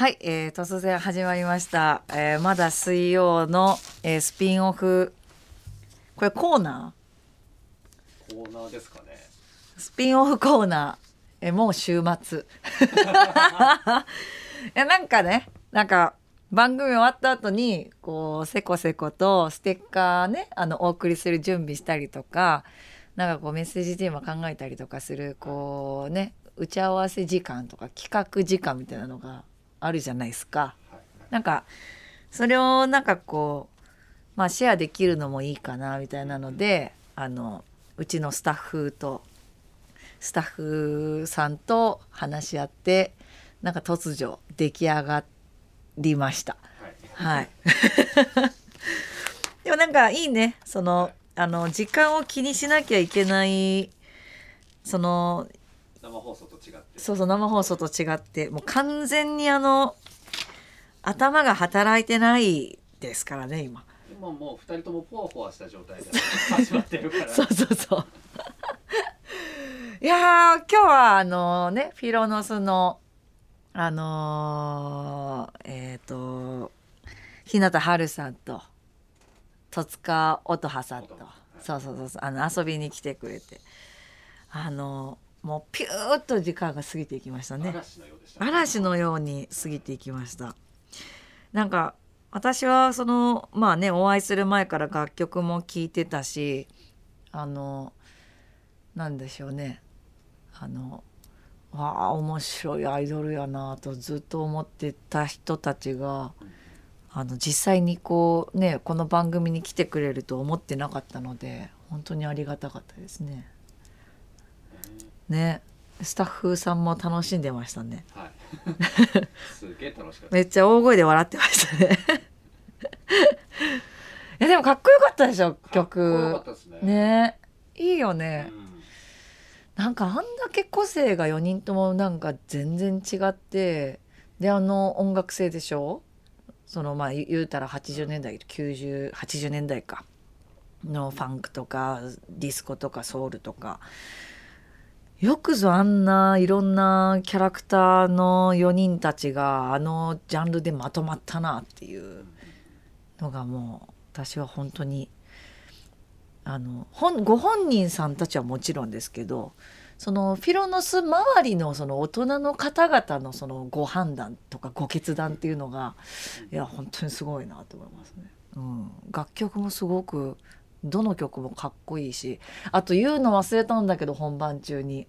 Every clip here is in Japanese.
はい、えー突然始まりました、えーまだ水曜の、えースピンオフ。これコーナコーナーですかね。ースピンオフコーナー、えーもう週末。いやなんかねなんか番組終わった後にこうせこせことステッカーねあのお送りする準備したりとかなんかこうメッセージテーマ考えたりとかするこうね打ち合わせ時間とか企画時間みたいなのがあるじゃないですか。はい。なんかそれをなんかこうまあシェアできるのもいいかなみたいなのであのうちのスタッフとスタッフさんと話し合ってなんか突如出来上がりました。はい。はい。でもなんかいいねそのあの時間を気にしなきゃいけないその生放送と違って。そうそう生放送と違ってもう完全にあの頭が働いてないですからね今。今もう二人ともポワポワした状態で始まってるから。そうそうそう。いやー今日はあのねフィロノスのあのーえっ、と日向春さんと戸塚音羽さんとそうそうそうそうあの遊びに来てくれてあのもうピューッと時間が過ぎていきましたね。嵐のように過ぎていきましたなんか私はそのまあねお会いする前から楽曲も聴いてたしあのなんでしょうねあのわあ面白いアイドルやなとずっと思ってた人たちがあの実際にこうねこの番組に来てくれると思ってなかったので本当にありがたかったですね。ねスタッフさんも楽しんでましたね。はい。すげえ楽しかった。めっちゃ大声で笑ってましたね。いやでもかっこよかったでしょかっこよか曲ったですね。ねいいようね、ん。なんかあんだけ個性が4人ともなんか全然違ってであの音楽性でしょ？そのまあ言言うたら80年代9080年代かのファンクとかディスコとかソウルとかよくぞあんないろんなキャラクターの4人たちがあのジャンルでまとまったなっていうのがもう私は本当にあの本ご本人さんたちはもちろんですけどそのフィロノス周りのその大人の方々のそのご判断とかご決断っていうのがいや本当にすごいなと思いますね。うん、楽曲もすごくどの曲もかっこいいしあと言うの忘れたんだけど本番中に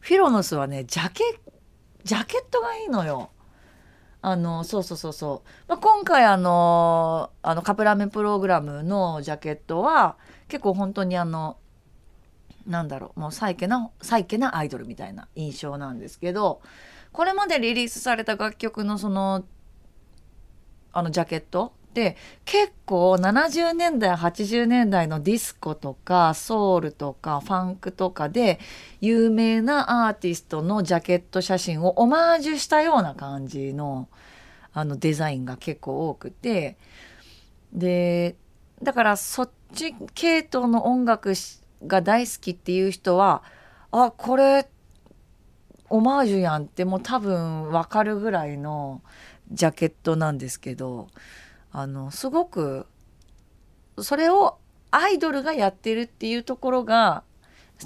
フィロノスはねジャケジャケットがいいのよ。あのそうそうそうそう、まあ、今回あのあのカップラーメンプログラムのジャケットは結構本当にあのなんだろうもうサイケなサイケなアイドルみたいな印象なんですけどこれまでリリースされた楽曲のそのあのジャケットで結構70年代80年代のディスコとかソウルとかファンクとかで有名なアーティストのジャケット写真をオマージュしたような感じのあのデザインが結構多くて。でだからそっち系統の音楽が大好きっていう人はあこれオマージュやんってもう多分分かるぐらいのジャケットなんですけど。あのすごくそれをアイドルがやってるっていうところが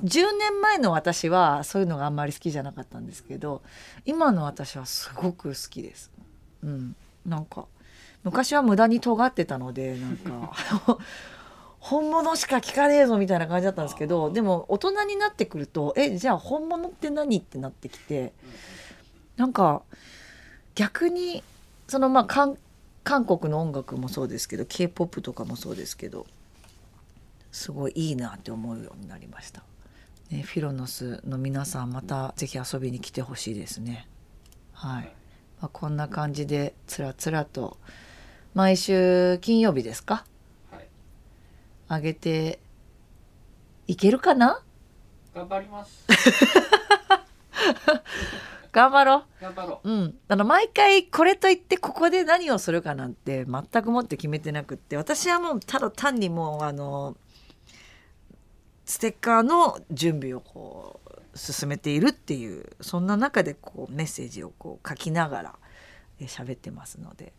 10年前の私はそういうのがあんまり好きじゃなかったんですけど今の私はすごく好きです。うん、なんか昔は無駄に尖ってたのでなんか 本物しか聞かねえぞみたいな感じだったんですけどでも大人になってくるとえじゃあ本物って何ってなってきてなんか逆にそのまあ韓韓国の音楽もそうですけど k p o p とかもそうですけどすごいいいなって思うようになりました。ね、フィロノスの皆さんまたぜひ遊びに来てほしいですね。はい、まあ、こんな感じでつらつらと毎週金曜日ですか？はい。上げていけるかな？頑張ります。頑張ろ頑張ろう。うん、あの毎回これといってここで何をするかなんて全くもって決めてなくって私はもうただ単にもうあのステッカーの準備をこう進めているっていうそんな中でこうメッセージをこう書きながら、喋ってますので。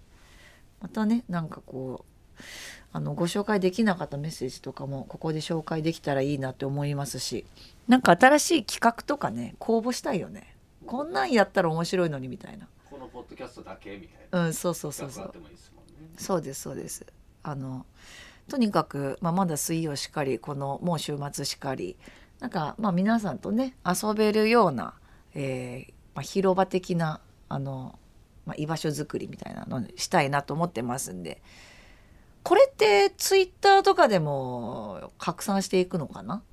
またねなんかこうあのご紹介できなかったメッセージとかもここで紹介できたらいいなって思いますしなんか新しい企画とかね公募したいよねこんなんやったら面白いのにみたいな。このポッドキャストだけみたいな。うんそうそうそうそう。そうですそうです。あのとにかく、まあ、まだ水曜しかりこのもう週末しかりなんかまあ皆さんとね遊べるような、えーまあ、広場的なあの、まあ、居場所づくりみたいなのにしたいなと思ってますんでこれってツイッターとかでも拡散していくのかな？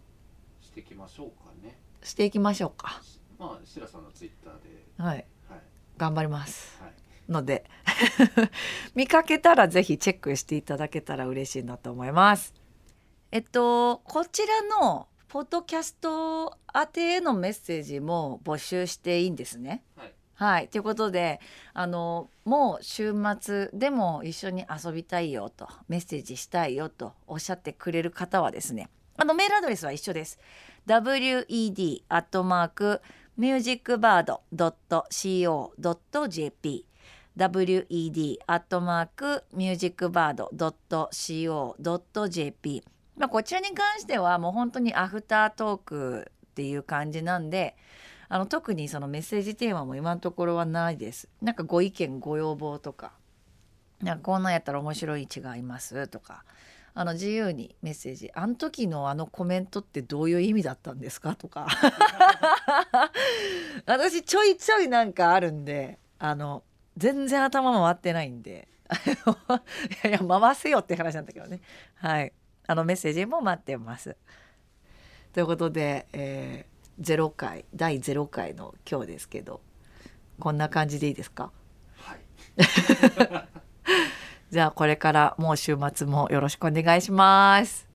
していきましょうかね。していきましょうかまあ白さんのツイッターで。はい。はい。頑張ります。はい。ので。見かけたらぜひチェックしていただけたら嬉しいなと思います。えっとこちらのポッドキャスト宛てへのメッセージも募集していいんですね。はい。はい。ということであのもう週末でも一緒に遊びたいよとメッセージしたいよとおっしゃってくれる方はですねあのメールアドレスは一緒です。wed アットマークミュージックバード .co.jp wed アットマークミュージックバード .co.jp まあこちらに関してはもう本当にアフタートークっていう感じなんであの特にそのメッセージテーマも今のところはないです。なんかご意見ご要望とかなんかこんなんやったら面白い違いますとかあの自由にメッセージあの時のあのコメントってどういう意味だったんですか？とか。私ちょいちょいなんかあるんであの全然頭回ってないんで。いや回せよって話なんだけどね。はい。あのメッセージも待ってます。ということで、えー、0回第0回の今日ですけどこんな感じでいいですか？はい じゃあこれからもう週末もよろしくお願いします。